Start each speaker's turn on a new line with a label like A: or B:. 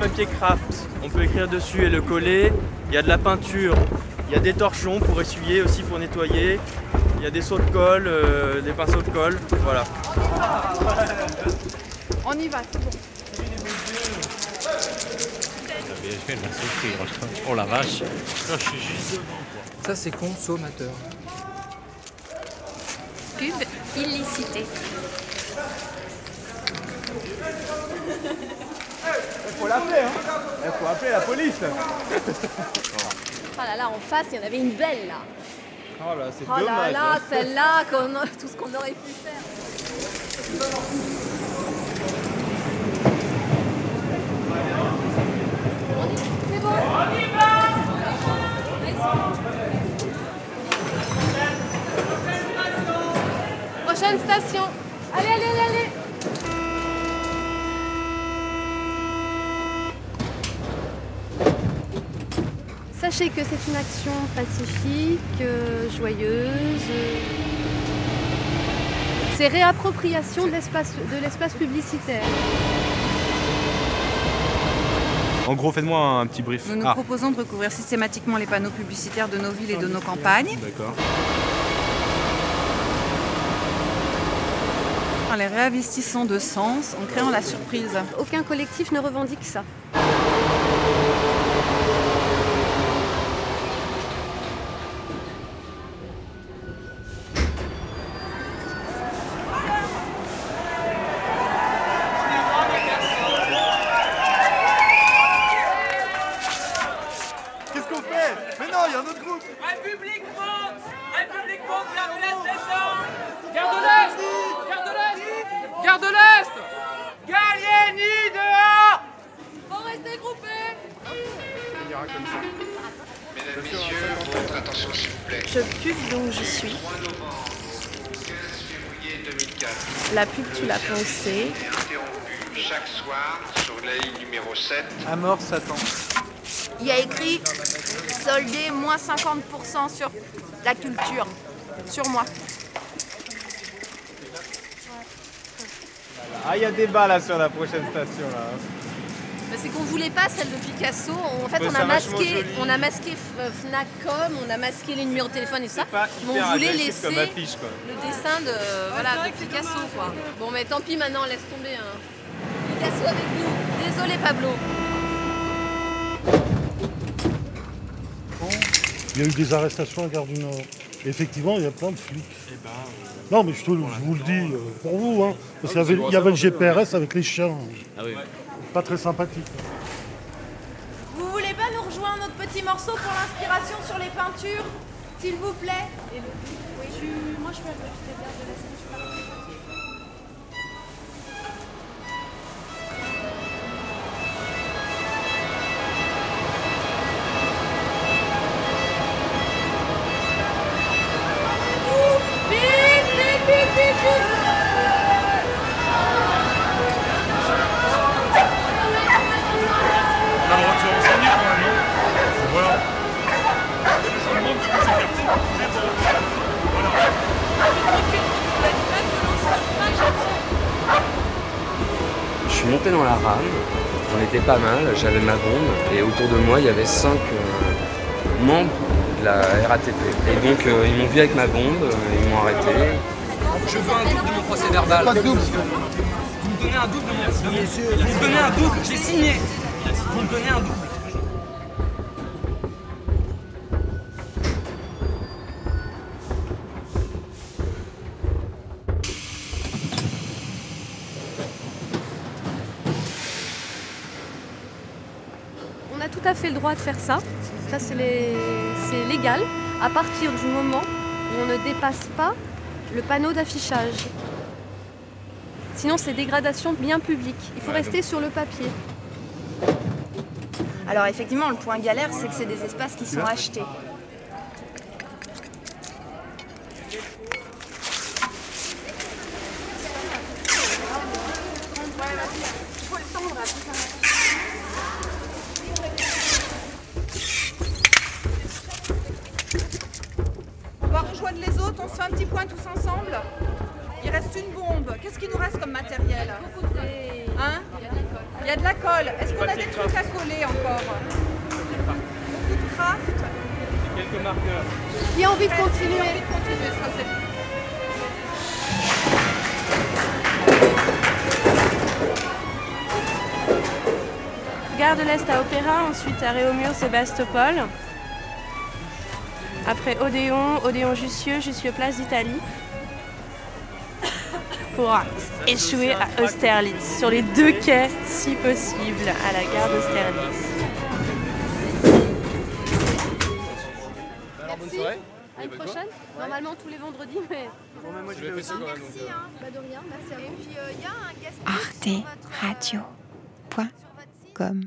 A: papier craft. On peut écrire dessus et le coller. Il y a de la peinture. Il y a des torchons pour essuyer aussi pour nettoyer. Il y a des seaux de colle, euh, des pinceaux de colle. Voilà.
B: On y va, c'est bon.
C: Oh la vache. Là, je suis juste devant, quoi.
D: Ça, c'est consommateur.
E: Pub illicité.
A: Faut l'appeler, hein Il faut appeler la police.
E: Oh là là, en face, il y en avait une belle là.
A: Oh là, c'est
E: Oh là
A: dommage.
E: là,
A: hein.
E: celle-là, qu'on- tout ce qu'on aurait pu faire. C'est bon Prochaine station. Allez, allez, allez, allez. Sachez que c'est une action pacifique, euh, joyeuse. euh, C'est réappropriation de l'espace de l'espace publicitaire.
A: En gros, faites-moi un petit brief.
B: Nous nous
A: Ah,
B: proposons de recouvrir systématiquement les panneaux publicitaires de nos villes et de nos campagnes
A: d'accord.
B: en les réinvestissant de sens, en créant la surprise.
E: Aucun collectif ne revendique ça.
A: Mais non, il y a un autre groupe
F: République monte République monte vers de l'Est descend Garde de l'Est Garde de l'Est Garde de l'Est Gallieni dehors
E: Faut rester groupés
G: Mesdames, Messieurs, votre attention s'il vous plaît.
E: Je pub donc je suis.
G: 3 novembre, 15 février 2004,
E: La pub tu l'as pensée.
G: chaque soir sur la ligne numéro 7.
D: À mort, Satan.
H: Il y a écrit soldé moins 50% sur la culture. Sur moi.
A: Ah, il y a débat là sur la prochaine station là.
E: Mais c'est qu'on voulait pas celle de Picasso. En fait,
A: Ouais,
E: on a masqué, on a masqué euh, Fnacom, on a masqué les numéros de téléphone et ça. Mais on voulait laisser
A: comme affiche quoi.
E: le dessin de, voilà, de Picasso, quoi. Bon, mais tant pis maintenant, laisse tomber. hein. Picasso avec nous. Désolé, Pablo.
I: Il y a eu des arrestations à Gare du Nord. Effectivement, il y a plein de flics. non, mais je, te- je vous le dis euh, pour vous, hein, parce qu'il y avait, il y avait le GPRS avec les chiens.
C: Ah oui.
I: Pas très sympathique.
H: Vous voulez pas nous rejoindre notre petit morceau pour l'inspiration sur les peintures S'il vous plaît?
E: Moi, je fais de
C: On a
J: suis monté dans la rame, on était pas mal, j'avais ma bombe et autour de moi il y avait cinq euh, membres de la RATP. Et donc euh, ils m'ont vu avec ma bombe, euh, ils m'ont arrêté.
D: Je veux un double de mon procès verbal. Pas de double. Vous me donnez un double de mon Vous me donnez un double, j'ai signé. Vous me donnez un double.
E: On a tout à fait le droit de faire ça. Ça, c'est les- légal à partir du moment où on ne dépasse pas le panneau d'affichage. Sinon, c'est dégradation de bien public. Il faut rester sur le papier.
H: Alors effectivement, le point galère, c'est que c'est des espaces qui sont achetés.
B: Les autres, on se fait un petit point tous ensemble. Il reste une bombe. Qu'est-ce qu'il nous reste comme matériel? Hein? Il y a de la colle. Est-ce qu'on a des trucs à coller encore? Beaucoup de craft.
A: Quelques marqueurs.
E: Qui a envie de continuer
B: envie de continuer, ça, c'est-
K: Gare de l'Est à Opéra, ensuite à Réaumur, Sébastopol. Après Odéon, Odéon Jussieu, Jussieu Place d'Italie. Pour échouer à Austerlitz, sur les deux quais si possible, à la gare d'Austerlitz.
E: Merci. À une prochaine. Normalement tous les vendredis, mais.
A: moi, je vais aussi.
H: Merci, hein.
E: Bah de rien, merci à vous.
H: Et puis, il y a un guest sur votre, euh,
L: arteradio.com